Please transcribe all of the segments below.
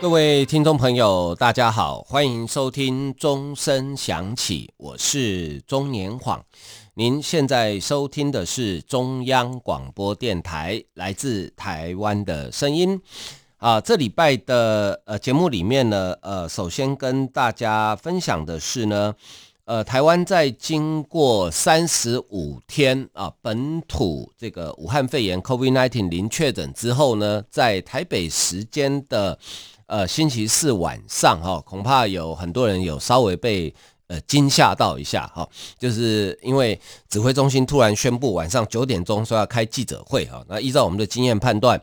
各位听众朋友，大家好，欢迎收听钟声响起，我是钟年晃。您现在收听的是中央广播电台来自台湾的声音啊。这礼拜的呃节目里面呢，呃，首先跟大家分享的是呢，呃，台湾在经过三十五天啊本土这个武汉肺炎 COVID-19 零确诊之后呢，在台北时间的呃星期四晚上哈，恐怕有很多人有稍微被。呃，惊吓到一下哈，就是因为指挥中心突然宣布晚上九点钟说要开记者会哈，那依照我们的经验判断，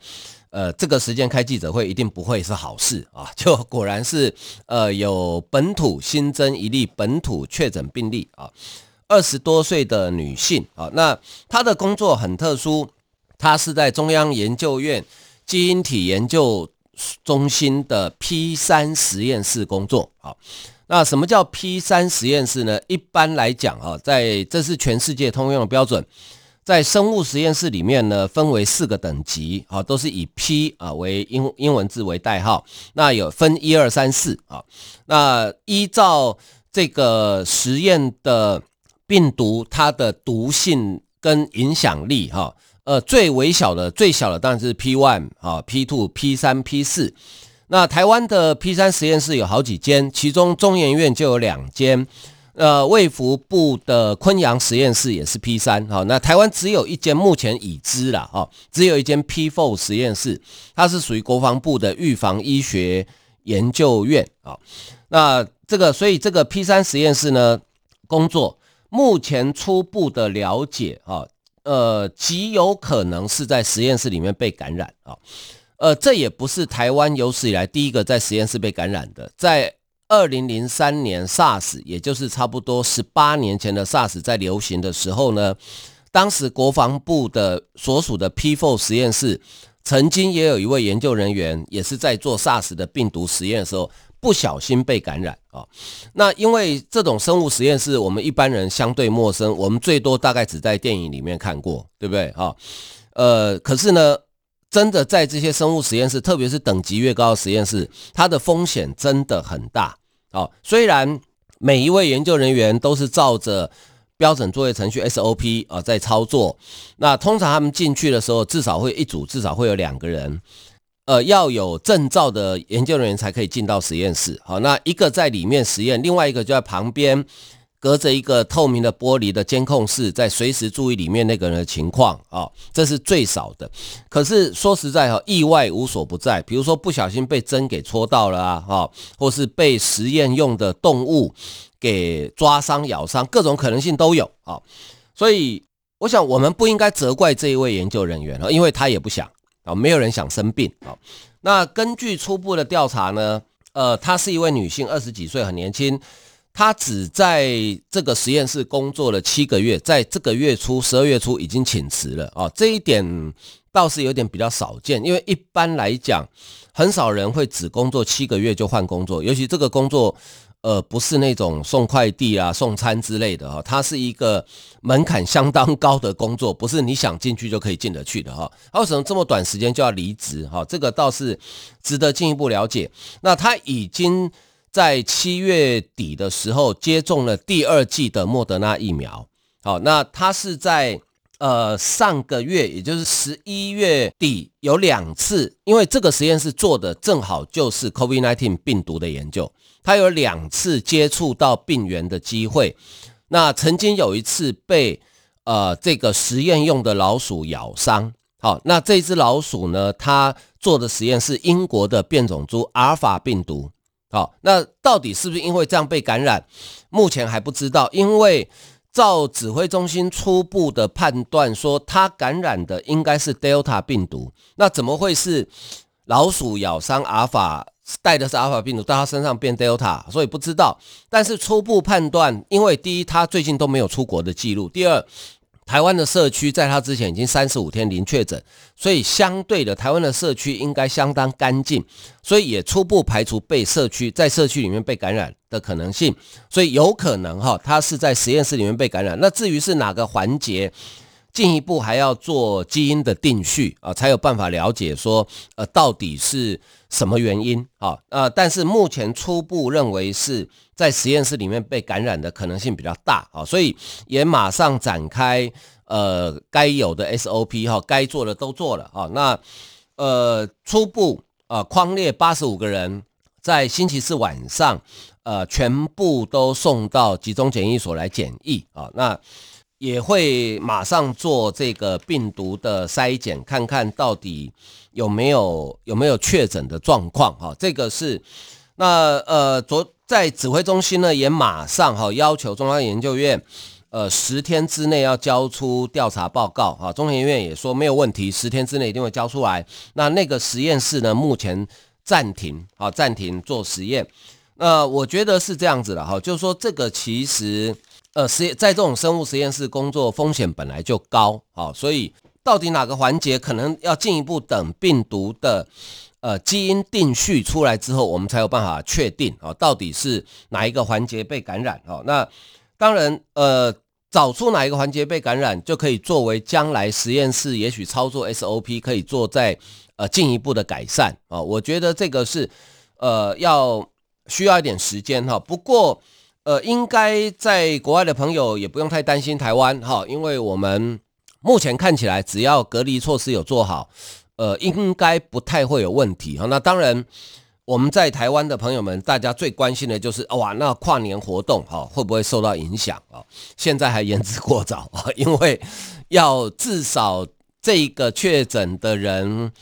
呃，这个时间开记者会一定不会是好事啊，就果然是呃有本土新增一例本土确诊病例啊，二十多岁的女性啊，那她的工作很特殊，她是在中央研究院基因体研究中心的 P 三实验室工作啊。那什么叫 P 三实验室呢？一般来讲啊，在这是全世界通用的标准，在生物实验室里面呢，分为四个等级啊，都是以 P 啊为英英文字为代号。那有分一二三四啊。那依照这个实验的病毒，它的毒性跟影响力哈，呃，最微小的、最小的当然是 P one 啊，P two、P 三、P 四。那台湾的 P 三实验室有好几间，其中中研院就有两间，呃，卫福部的昆阳实验室也是 P 三，好，那台湾只有一间目前已知了，哈，只有一间 P four 实验室，它是属于国防部的预防医学研究院，啊，那这个所以这个 P 三实验室呢，工作目前初步的了解，啊，呃，极有可能是在实验室里面被感染，啊。呃，这也不是台湾有史以来第一个在实验室被感染的。在二零零三年 SARS，也就是差不多十八年前的 SARS 在流行的时候呢，当时国防部的所属的 P4 实验室，曾经也有一位研究人员，也是在做 SARS 的病毒实验的时候，不小心被感染啊。那因为这种生物实验室，我们一般人相对陌生，我们最多大概只在电影里面看过，对不对啊？呃，可是呢。真的在这些生物实验室，特别是等级越高的实验室，它的风险真的很大。哦，虽然每一位研究人员都是照着标准作业程序 SOP 啊在操作，那通常他们进去的时候，至少会一组至少会有两个人，呃，要有证照的研究人员才可以进到实验室。好，那一个在里面实验，另外一个就在旁边。隔着一个透明的玻璃的监控室，在随时注意里面那个人的情况啊，这是最少的。可是说实在哈，意外无所不在。比如说不小心被针给戳到了啊，哈，或是被实验用的动物给抓伤、咬伤，各种可能性都有啊。所以我想，我们不应该责怪这一位研究人员啊，因为他也不想啊，没有人想生病啊。那根据初步的调查呢，呃，她是一位女性，二十几岁，很年轻。她只在这个实验室工作了七个月，在这个月初，十二月初已经请辞了啊，这一点倒是有点比较少见，因为一般来讲，很少人会只工作七个月就换工作，尤其这个工作，呃，不是那种送快递啊、送餐之类的哈，它是一个门槛相当高的工作，不是你想进去就可以进得去的哈。他为什么这么短时间就要离职哈？这个倒是值得进一步了解。那他已经。在七月底的时候接种了第二剂的莫德纳疫苗，好，那他是在呃上个月，也就是十一月底有两次，因为这个实验室做的正好就是 COVID-19 病毒的研究，他有两次接触到病原的机会，那曾经有一次被呃这个实验用的老鼠咬伤，好，那这只老鼠呢，它做的实验是英国的变种株阿尔法病毒。好，那到底是不是因为这样被感染？目前还不知道，因为照指挥中心初步的判断说，他感染的应该是 Delta 病毒。那怎么会是老鼠咬伤阿尔法，带的是阿尔法病毒到他身上变 Delta？所以不知道。但是初步判断，因为第一，他最近都没有出国的记录；第二，台湾的社区在他之前已经三十五天零确诊，所以相对的，台湾的社区应该相当干净，所以也初步排除被社区在社区里面被感染的可能性，所以有可能哈，他是在实验室里面被感染。那至于是哪个环节，进一步还要做基因的定序啊，才有办法了解说呃到底是什么原因啊呃，但是目前初步认为是在实验室里面被感染的可能性比较大啊，所以也马上展开呃该有的 SOP 哈，该做的都做了啊。那呃初步啊框列八十五个人在星期四晚上呃全部都送到集中检疫所来检疫啊。那也会马上做这个病毒的筛检，看看到底有没有有没有确诊的状况哈。这个是那呃昨。在指挥中心呢，也马上哈要求中央研究院，呃，十天之内要交出调查报告哈。中研院也说没有问题，十天之内一定会交出来。那那个实验室呢，目前暂停啊，暂停做实验。那我觉得是这样子的哈，就是说这个其实呃实验在这种生物实验室工作风险本来就高啊，所以到底哪个环节可能要进一步等病毒的。呃，基因定序出来之后，我们才有办法确定啊，到底是哪一个环节被感染哦。那当然，呃，找出哪一个环节被感染，就可以作为将来实验室也许操作 SOP 可以做在呃进一步的改善啊。我觉得这个是呃要需要一点时间哈。不过呃，应该在国外的朋友也不用太担心台湾哈，因为我们目前看起来只要隔离措施有做好。呃，应该不太会有问题哈。那当然，我们在台湾的朋友们，大家最关心的就是哇，那跨年活动哈会不会受到影响啊？现在还言之过早啊，因为要至少这个确诊的人，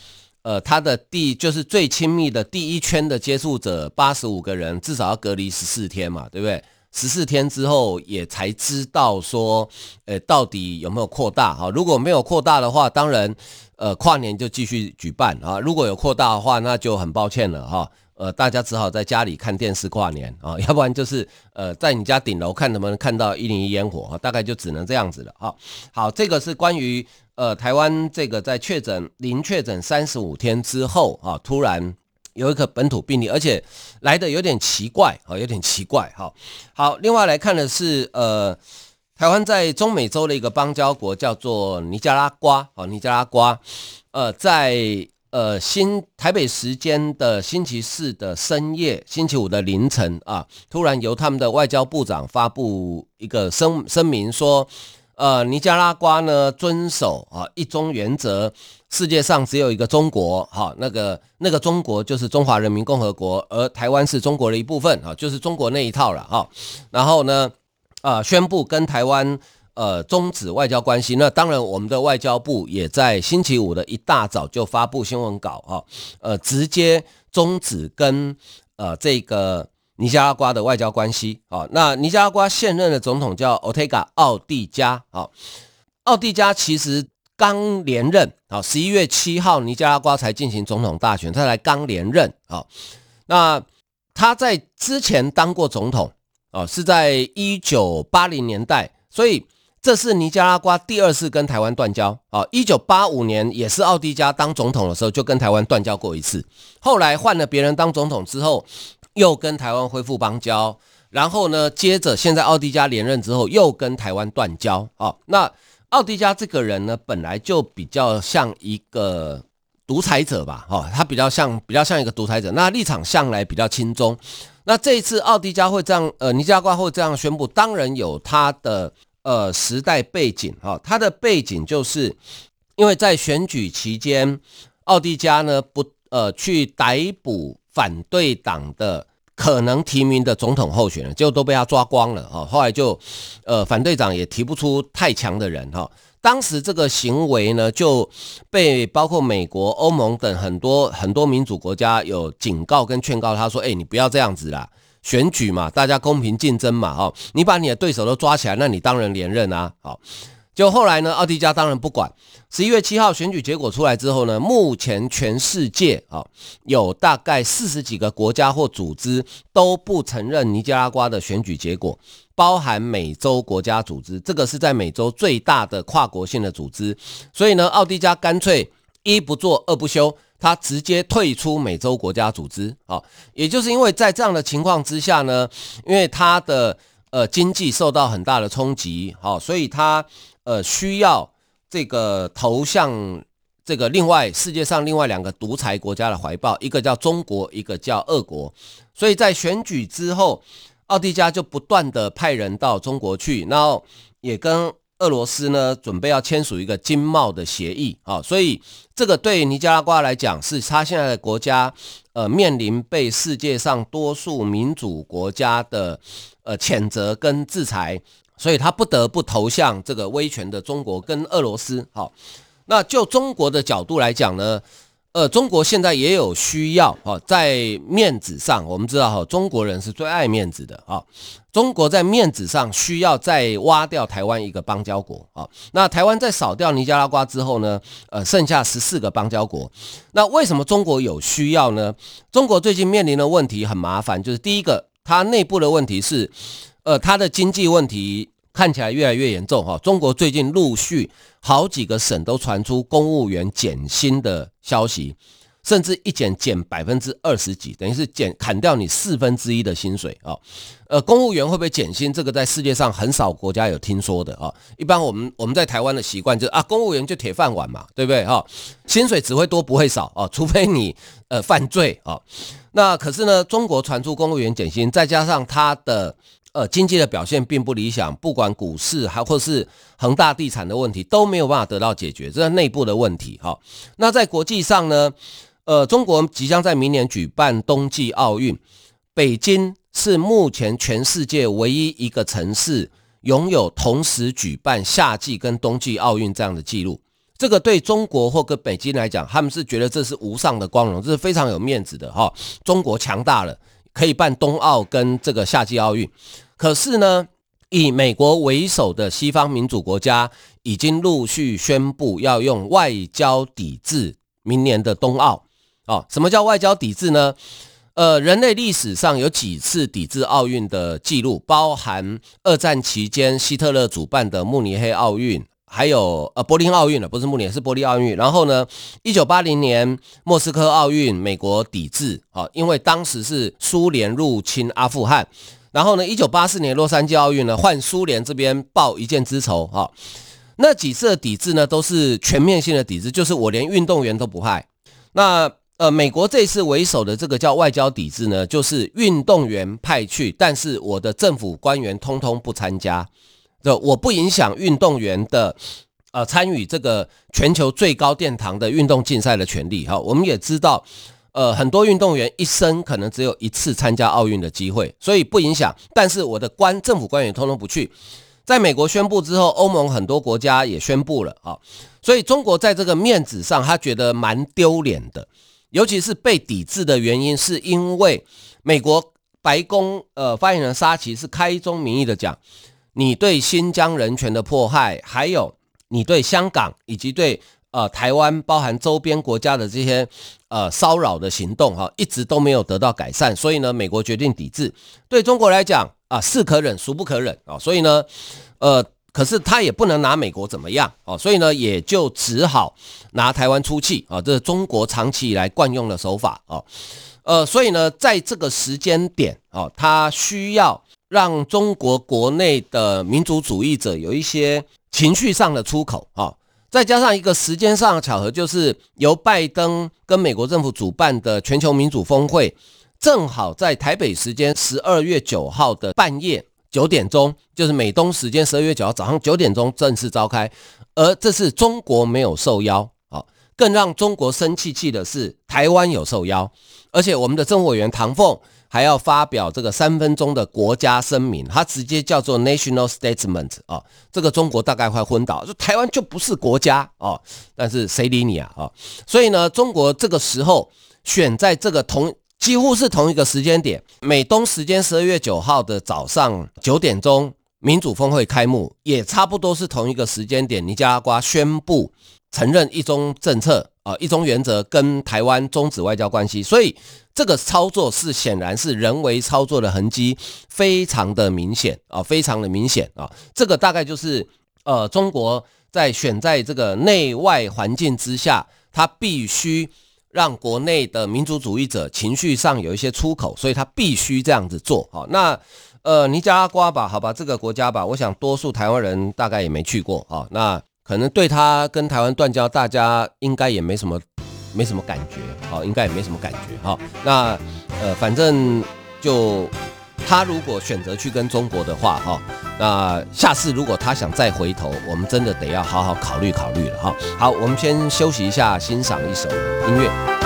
呃，他的第就是最亲密的第一圈的接触者八十五个人，至少要隔离十四天嘛，对不对？十四天之后也才知道说，呃，到底有没有扩大哈？如果没有扩大的话，当然。呃，跨年就继续举办啊！如果有扩大的话，那就很抱歉了哈。呃，大家只好在家里看电视跨年啊，要不然就是呃，在你家顶楼看能不能看到一零一烟火，大概就只能这样子了啊。好，这个是关于呃台湾这个在确诊零确诊三十五天之后啊，突然有一个本土病例，而且来得有点奇怪啊，有点奇怪哈。好，另外来看的是呃。台湾在中美洲的一个邦交国叫做尼加拉瓜，啊，尼加拉瓜，呃，在呃新台北时间的星期四的深夜，星期五的凌晨啊，突然由他们的外交部长发布一个声声明说，呃，尼加拉瓜呢遵守啊一中原则，世界上只有一个中国，哈，那个那个中国就是中华人民共和国，而台湾是中国的一部分，啊，就是中国那一套了，哈，然后呢。啊、呃，宣布跟台湾呃终止外交关系。那当然，我们的外交部也在星期五的一大早就发布新闻稿啊，呃，直接终止跟呃这个尼加拉瓜的外交关系啊。那尼加拉瓜现任的总统叫 Ortega 奥蒂加啊，奥蒂加其实刚连任啊，十一月七号尼加拉瓜才进行总统大选，他才刚连任啊。那他在之前当过总统。哦，是在一九八零年代，所以这是尼加拉瓜第二次跟台湾断交。哦，一九八五年也是奥蒂加当总统的时候就跟台湾断交过一次，后来换了别人当总统之后，又跟台湾恢复邦交，然后呢，接着现在奥迪加连任之后又跟台湾断交。哦，那奥迪加这个人呢，本来就比较像一个独裁者吧？哦，他比较像比较像一个独裁者，那立场向来比较亲中。那这一次奥迪加会这样，呃，尼加瓜会这样宣布，当然有他的呃时代背景哈，他的背景就是因为在选举期间，奥迪加呢不呃去逮捕反对党的可能提名的总统候选人，就都被他抓光了哈，后来就呃反对党也提不出太强的人哈。当时这个行为呢，就被包括美国、欧盟等很多很多民主国家有警告跟劝告他说：“哎，你不要这样子啦，选举嘛，大家公平竞争嘛，哦，你把你的对手都抓起来，那你当然连任啊。”好，就后来呢，奥迪加当然不管。十一月七号选举结果出来之后呢，目前全世界啊有大概四十几个国家或组织都不承认尼加拉瓜的选举结果。包含美洲国家组织，这个是在美洲最大的跨国性的组织。所以呢，奥迪加干脆一不做二不休，他直接退出美洲国家组织。啊，也就是因为在这样的情况之下呢，因为他的呃经济受到很大的冲击，好，所以他呃需要这个投向。这个另外世界上另外两个独裁国家的怀抱，一个叫中国，一个叫俄国。所以在选举之后，奥迪加就不断的派人到中国去，然后也跟俄罗斯呢准备要签署一个经贸的协议啊。所以这个对尼加拉瓜来讲，是他现在的国家呃面临被世界上多数民主国家的呃谴责跟制裁，所以他不得不投向这个威权的中国跟俄罗斯。好。那就中国的角度来讲呢，呃，中国现在也有需要啊，在面子上，我们知道哈，中国人是最爱面子的啊。中国在面子上需要再挖掉台湾一个邦交国啊。那台湾在扫掉尼加拉瓜之后呢，呃，剩下十四个邦交国。那为什么中国有需要呢？中国最近面临的问题很麻烦，就是第一个，它内部的问题是，呃，它的经济问题。看起来越来越严重哈！中国最近陆续好几个省都传出公务员减薪的消息，甚至一减减百分之二十几，等于是减砍掉你四分之一的薪水啊！呃，公务员会不会减薪？这个在世界上很少国家有听说的啊！一般我们我们在台湾的习惯就是啊，公务员就铁饭碗嘛，对不对哈？薪水只会多不会少啊，除非你呃犯罪啊。那可是呢，中国传出公务员减薪，再加上它的。呃，经济的表现并不理想，不管股市还或是恒大地产的问题都没有办法得到解决，这是内部的问题哈。那在国际上呢，呃，中国即将在明年举办冬季奥运，北京是目前全世界唯一一个城市拥有同时举办夏季跟冬季奥运这样的记录。这个对中国或跟北京来讲，他们是觉得这是无上的光荣，这是非常有面子的哈。中国强大了。可以办冬奥跟这个夏季奥运，可是呢，以美国为首的西方民主国家已经陆续宣布要用外交抵制明年的冬奥。哦，什么叫外交抵制呢？呃，人类历史上有几次抵制奥运的记录，包含二战期间希特勒主办的慕尼黑奥运。还有呃柏林奥运了，不是慕尼黑，是柏林奥运。然后呢，一九八零年莫斯科奥运，美国抵制啊，因为当时是苏联入侵阿富汗。然后呢，一九八四年洛杉矶奥运呢，换苏联这边报一箭之仇啊。那几次的抵制呢，都是全面性的抵制，就是我连运动员都不派。那呃，美国这次为首的这个叫外交抵制呢，就是运动员派去，但是我的政府官员通通不参加。这我不影响运动员的呃参与这个全球最高殿堂的运动竞赛的权利哈。我们也知道，呃，很多运动员一生可能只有一次参加奥运的机会，所以不影响。但是我的官政府官员通通不去。在美国宣布之后，欧盟很多国家也宣布了啊。所以中国在这个面子上，他觉得蛮丢脸的。尤其是被抵制的原因，是因为美国白宫呃发言人沙奇是开宗明义的讲。你对新疆人权的迫害，还有你对香港以及对呃台湾包含周边国家的这些呃骚扰的行动哈，一直都没有得到改善，所以呢，美国决定抵制。对中国来讲啊，是可忍孰不可忍啊，所以呢，呃，可是他也不能拿美国怎么样啊，所以呢，也就只好拿台湾出气啊，这是中国长期以来惯用的手法啊，呃，所以呢，在这个时间点啊，他需要。让中国国内的民族主义者有一些情绪上的出口啊，再加上一个时间上的巧合，就是由拜登跟美国政府主办的全球民主峰会，正好在台北时间十二月九号的半夜九点钟，就是美东时间十二月九号早上九点钟正式召开，而这是中国没有受邀啊，更让中国生气气的是台湾有受邀，而且我们的政务委员唐凤。还要发表这个三分钟的国家声明，它直接叫做 national statement 啊，这个中国大概快昏倒，说台湾就不是国家啊，但是谁理你啊啊？所以呢，中国这个时候选在这个同几乎是同一个时间点，美东时间十二月九号的早上九点钟，民主峰会开幕，也差不多是同一个时间点，尼加拉瓜宣布承认一中政策啊，一中原则跟台湾终止外交关系，所以这个操作是显然是人为操作的痕迹，非常的明显啊，非常的明显啊，这个大概就是呃，中国在选在这个内外环境之下，它必须让国内的民族主义者情绪上有一些出口，所以它必须这样子做好。那呃，尼加拉瓜吧，好吧，这个国家吧，我想多数台湾人大概也没去过啊，那。可能对他跟台湾断交，大家应该也没什么，没什么感觉，好，应该也没什么感觉，好，那呃，反正就他如果选择去跟中国的话，哈，那下次如果他想再回头，我们真的得要好好考虑考虑了，哈，好，我们先休息一下，欣赏一首音乐。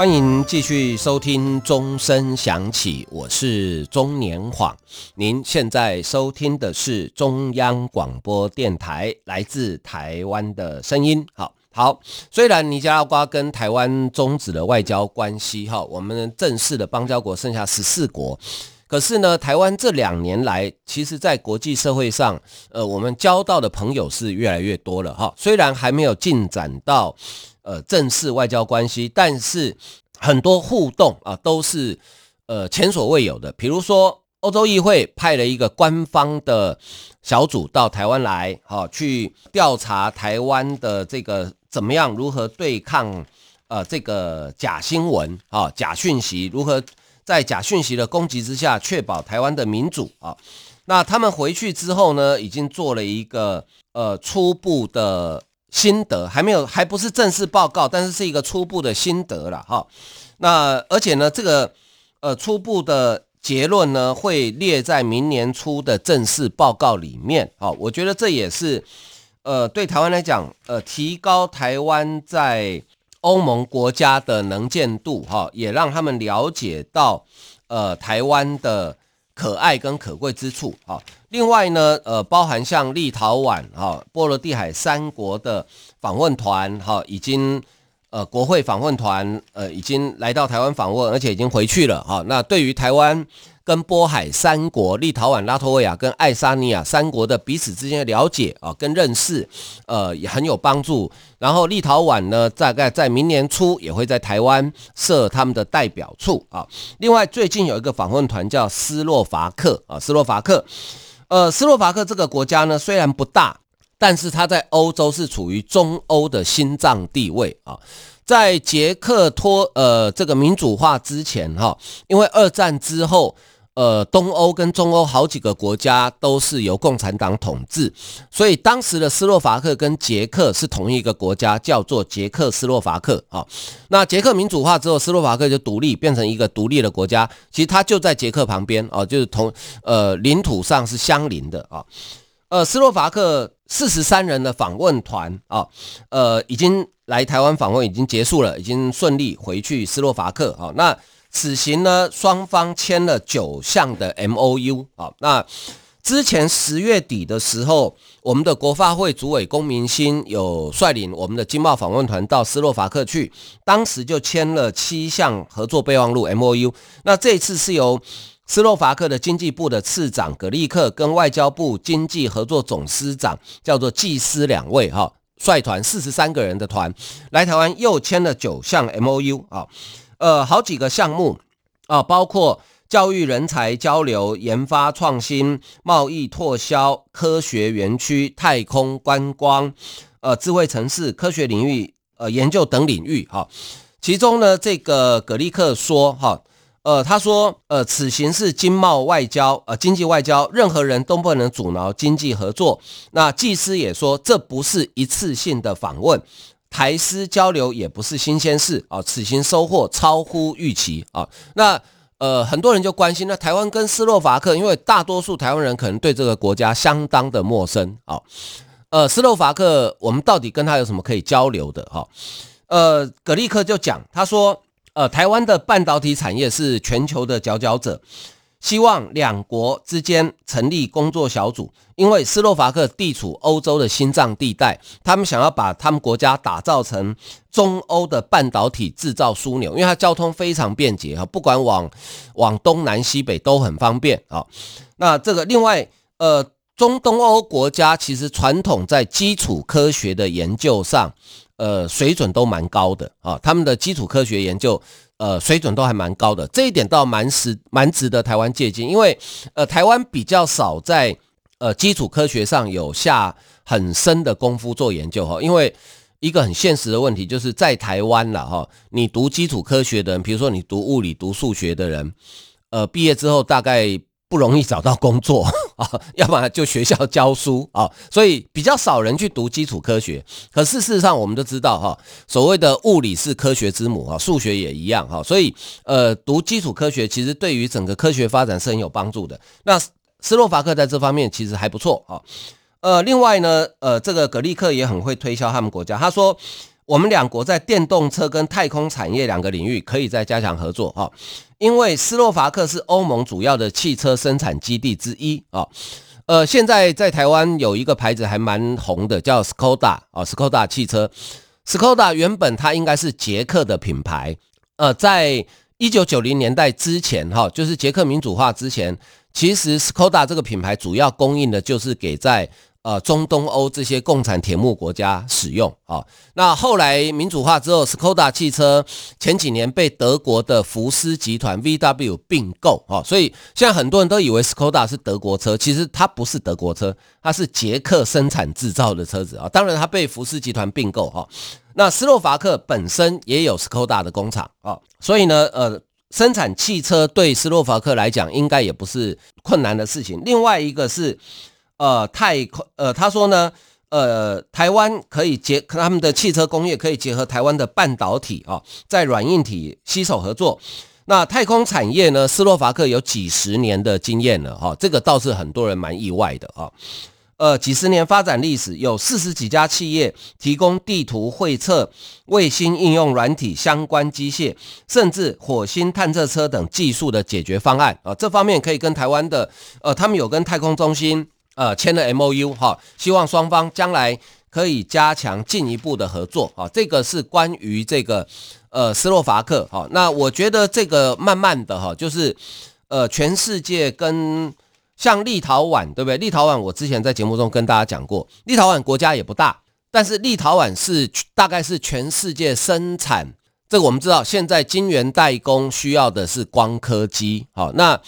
欢迎继续收听钟声响起，我是钟年晃。您现在收听的是中央广播电台来自台湾的声音。好好，虽然尼加拉瓜跟台湾终止了外交关系，哈，我们正式的邦交国剩下十四国，可是呢，台湾这两年来，其实在国际社会上，呃，我们交到的朋友是越来越多了，哈。虽然还没有进展到。呃，正式外交关系，但是很多互动啊，都是呃前所未有的。比如说，欧洲议会派了一个官方的小组到台湾来，哈、去调查台湾的这个怎么样如何对抗呃这个假新闻啊、假讯息，如何在假讯息的攻击之下确保台湾的民主啊。那他们回去之后呢，已经做了一个呃初步的。心得还没有，还不是正式报告，但是是一个初步的心得了哈。那而且呢，这个呃初步的结论呢，会列在明年初的正式报告里面。好，我觉得这也是呃对台湾来讲，呃提高台湾在欧盟国家的能见度哈，也让他们了解到呃台湾的。可爱跟可贵之处啊，另外呢，呃，包含像立陶宛哈、波罗的海三国的访问团哈，已经呃国会访问团呃已经来到台湾访问，而且已经回去了哈。那对于台湾。跟波海三国、立陶宛、拉脱维亚跟爱沙尼亚三国的彼此之间的了解啊，跟认识，呃，也很有帮助。然后立陶宛呢，大概在明年初也会在台湾设他们的代表处啊。另外，最近有一个访问团叫斯洛伐克啊，斯洛伐克，呃，斯洛伐克这个国家呢，虽然不大，但是它在欧洲是处于中欧的心脏地位啊。在捷克脱呃这个民主化之前哈，因为二战之后。呃，东欧跟中欧好几个国家都是由共产党统治，所以当时的斯洛伐克跟捷克是同一个国家，叫做捷克斯洛伐克啊。那捷克民主化之后，斯洛伐克就独立，变成一个独立的国家。其实它就在捷克旁边啊，就是同呃领土上是相邻的啊。呃，斯洛伐克四十三人的访问团啊，呃，已经来台湾访问，已经结束了，已经顺利回去斯洛伐克啊。那此行呢，双方签了九项的 MOU 啊。那之前十月底的时候，我们的国发会主委龚明鑫有率领我们的经贸访问团到斯洛伐克去，当时就签了七项合作备忘录 MOU。那这次是由斯洛伐克的经济部的次长葛利克跟外交部经济合作总司长叫做季斯两位哈，率团四十三个人的团来台湾，又签了九项 MOU 啊，呃，好几个项目啊，包括教育人才交流、研发创新、贸易拓销、科学园区、太空观光、呃，智慧城市、科学领域、呃，研究等领域哈。其中呢，这个葛利克说哈。呃，他说，呃，此行是经贸外交，呃，经济外交，任何人都不能阻挠经济合作。那祭司也说，这不是一次性的访问，台斯交流也不是新鲜事啊。此行收获超乎预期啊。那呃，很多人就关心，那台湾跟斯洛伐克，因为大多数台湾人可能对这个国家相当的陌生啊。呃，斯洛伐克，我们到底跟他有什么可以交流的？哈，呃，葛力克就讲，他说。呃，台湾的半导体产业是全球的佼佼者，希望两国之间成立工作小组，因为斯洛伐克地处欧洲的心脏地带，他们想要把他们国家打造成中欧的半导体制造枢纽，因为它交通非常便捷哈，不管往往东南西北都很方便啊。那这个另外，呃，中东欧国家其实传统在基础科学的研究上。呃，水准都蛮高的啊，他们的基础科学研究，呃，水准都还蛮高的，这一点倒蛮实蛮值得台湾借鉴，因为呃，台湾比较少在呃基础科学上有下很深的功夫做研究哈，因为一个很现实的问题就是在台湾了哈，你读基础科学的人，比如说你读物理、读数学的人，呃，毕业之后大概。不容易找到工作啊，要不然就学校教书啊，所以比较少人去读基础科学。可是事实上，我们都知道哈，所谓的物理是科学之母啊，数学也一样哈。所以呃，读基础科学其实对于整个科学发展是很有帮助的。那斯洛伐克在这方面其实还不错啊。呃，另外呢，呃，这个格利克也很会推销他们国家，他说。我们两国在电动车跟太空产业两个领域可以再加强合作哈，因为斯洛伐克是欧盟主要的汽车生产基地之一啊。呃，现在在台湾有一个牌子还蛮红的，叫 Skoda 啊，Skoda 汽车。Skoda 原本它应该是捷克的品牌，呃，在一九九零年代之前哈，就是捷克民主化之前，其实 Skoda 这个品牌主要供应的就是给在。呃，中东欧这些共产铁幕国家使用啊，那后来民主化之后，Skoda 汽车前几年被德国的福斯集团 VW 并购啊，所以现在很多人都以为 Skoda 是德国车，其实它不是德国车，它是捷克生产制造的车子啊。当然，它被福斯集团并购哈。那斯洛伐克本身也有 Skoda 的工厂啊，所以呢，呃，生产汽车对斯洛伐克来讲应该也不是困难的事情。另外一个是。呃，太空呃，他说呢，呃，台湾可以结他们的汽车工业可以结合台湾的半导体啊，在软硬体携手合作。那太空产业呢，斯洛伐克有几十年的经验了哈，这个倒是很多人蛮意外的啊。呃，几十年发展历史，有四十几家企业提供地图绘测、卫星应用软体相关机械，甚至火星探测车等技术的解决方案啊。这方面可以跟台湾的呃，他们有跟太空中心。呃，签了 MOU 哈，希望双方将来可以加强进一步的合作啊。这个是关于这个呃斯洛伐克哈。那我觉得这个慢慢的哈，就是呃全世界跟像立陶宛对不对？立陶宛我之前在节目中跟大家讲过，立陶宛国家也不大，但是立陶宛是大概是全世界生产这个我们知道，现在晶圆代工需要的是光刻机好那。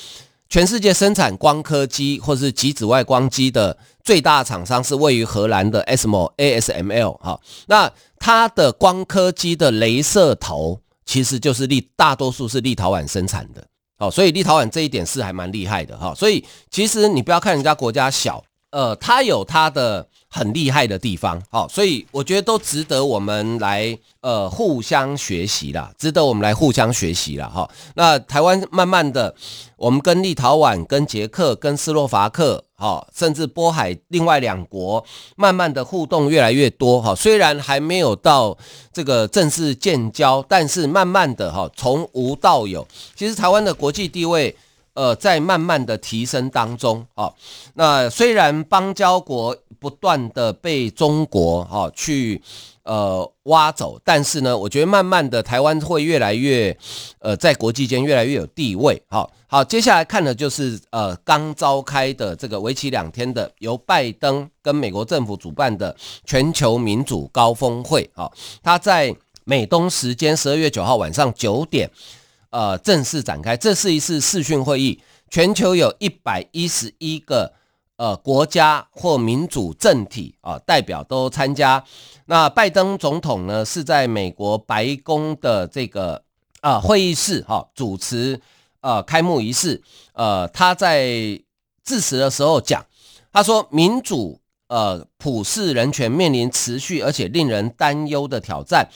全世界生产光刻机或是极紫外光机的最大厂商是位于荷兰的 ASML ASML 哈，那它的光刻机的镭射头其实就是立大多数是立陶宛生产的，哦，所以立陶宛这一点是还蛮厉害的哈，所以其实你不要看人家国家小，呃，它有它的。很厉害的地方，好，所以我觉得都值得我们来呃互相学习啦，值得我们来互相学习啦。哈。那台湾慢慢的，我们跟立陶宛、跟捷克、跟斯洛伐克，哈，甚至波海另外两国，慢慢的互动越来越多，哈，虽然还没有到这个正式建交，但是慢慢的哈，从无到有，其实台湾的国际地位。呃，在慢慢的提升当中啊，那虽然邦交国不断的被中国啊去呃挖走。但是呢，我觉得慢慢的台湾会越来越呃在国际间越来越有地位。好，好，接下来看的就是呃刚召开的这个为期两天的由拜登跟美国政府主办的全球民主高峰会。好，他在美东时间十二月九号晚上九点。呃，正式展开。这是一次视讯会议，全球有一百一十一个呃国家或民主政体啊、代表都参加。那拜登总统呢是在美国白宫的这个啊、呃、会议室哈、主持呃开幕仪式。呃，他在致辞的时候讲，他说民主呃普世人权面临持续而且令人担忧的挑战。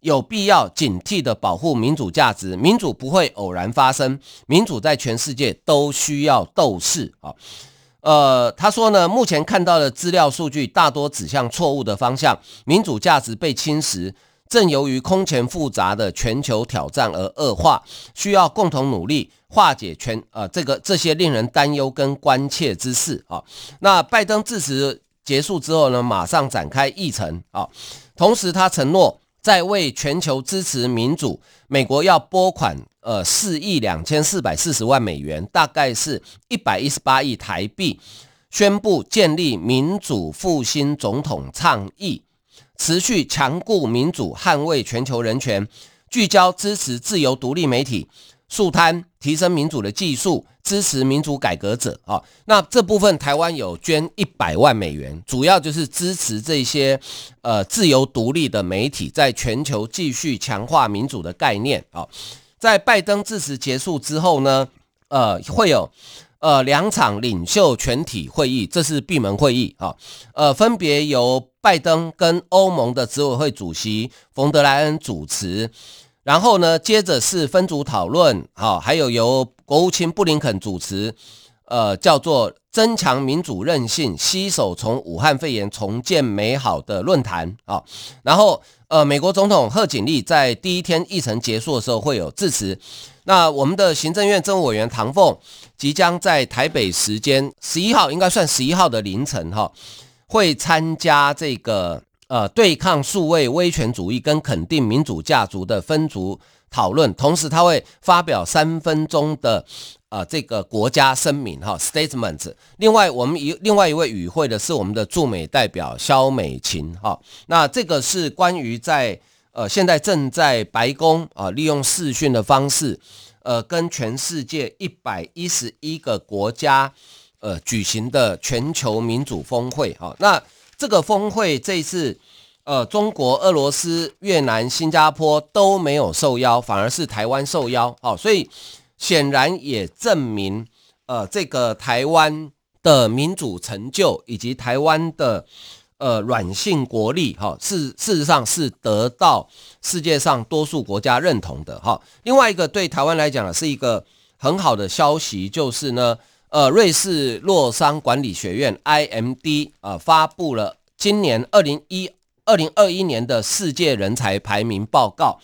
有必要警惕的保护民主价值，民主不会偶然发生，民主在全世界都需要斗士啊。呃，他说呢，目前看到的资料数据大多指向错误的方向，民主价值被侵蚀，正由于空前复杂的全球挑战而恶化，需要共同努力化解全呃这个这些令人担忧跟关切之事啊。那拜登致辞结束之后呢，马上展开议程啊，同时他承诺。在为全球支持民主，美国要拨款呃四亿两千四百四十万美元，大概是一百一十八亿台币，宣布建立民主复兴总统倡议，持续强固民主，捍卫全球人权，聚焦支持自由独立媒体。肃贪提升民主的技术，支持民主改革者啊。那这部分台湾有捐一百万美元，主要就是支持这些呃自由独立的媒体，在全球继续强化民主的概念啊。在拜登致辞结束之后呢，呃，会有呃两场领袖全体会议，这是闭门会议啊。呃，分别由拜登跟欧盟的执委会主席冯德莱恩主持。然后呢，接着是分组讨论，好，还有由国务卿布林肯主持，呃，叫做“增强民主韧性，携手从武汉肺炎重建美好的论坛”啊。然后，呃，美国总统贺锦丽在第一天议程结束的时候会有致辞。那我们的行政院政务委员唐凤即将在台北时间十一号，应该算十一号的凌晨哈，会参加这个。呃，对抗数位威权主义跟肯定民主价值的分组讨论，同时他会发表三分钟的呃这个国家声明哈 statement。另外，我们一另外一位与会的是我们的驻美代表肖美琴哈。那这个是关于在呃现在正在白宫啊、利用视讯的方式，呃跟全世界一百一十一个国家呃举行的全球民主峰会哈。那这个峰会这一次，呃，中国、俄罗斯、越南、新加坡都没有受邀，反而是台湾受邀，好，所以显然也证明，呃，这个台湾的民主成就以及台湾的呃软性国力，哈，事事实上是得到世界上多数国家认同的，哈。另外一个对台湾来讲呢，是一个很好的消息，就是呢。呃，瑞士洛桑管理学院 IMD 呃发布了今年二零一二零二一年的世界人才排名报告。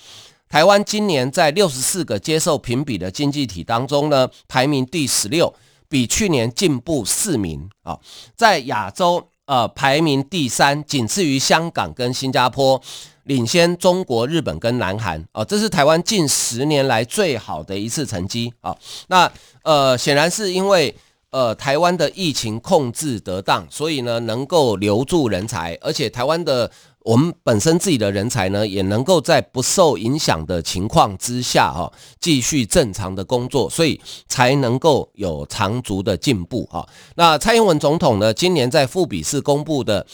台湾今年在六十四个接受评比的经济体当中呢，排名第十六，比去年进步四名啊。在亚洲呃排名第三，仅次于香港跟新加坡，领先中国、日本跟南韩啊。这是台湾近十年来最好的一次成绩啊。那呃，显然是因为呃台湾的疫情控制得当，所以呢能够留住人才，而且台湾的我们本身自己的人才呢也能够在不受影响的情况之下哈、继续正常的工作，所以才能够有长足的进步哈、那蔡英文总统呢，今年在富比士公布的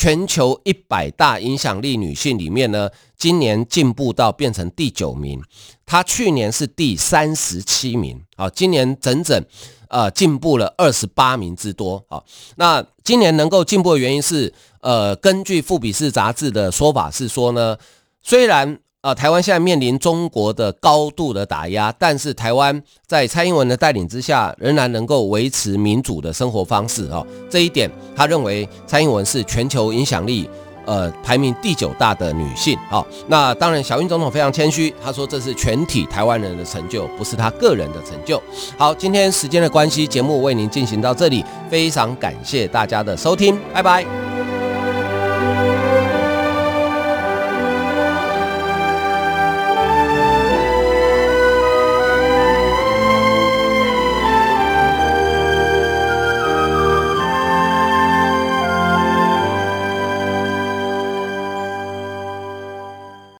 全球一百大影响力女性里面呢，今年进步到变成第九名。她去年是第三十七名，啊，今年整整，呃，进步了二十八名之多，啊，那今年能够进步的原因是，呃，根据富比士杂志的说法是说呢，虽然啊台湾现在面临中国的高度的打压，但是台湾在蔡英文的带领之下，仍然能够维持民主的生活方式，啊，这一点他认为蔡英文是全球影响力。呃，排名第九大的女性，好，那当然，小英总统非常谦虚，他说这是全体台湾人的成就，不是他个人的成就。好，今天时间的关系，节目为您进行到这里，非常感谢大家的收听，拜拜。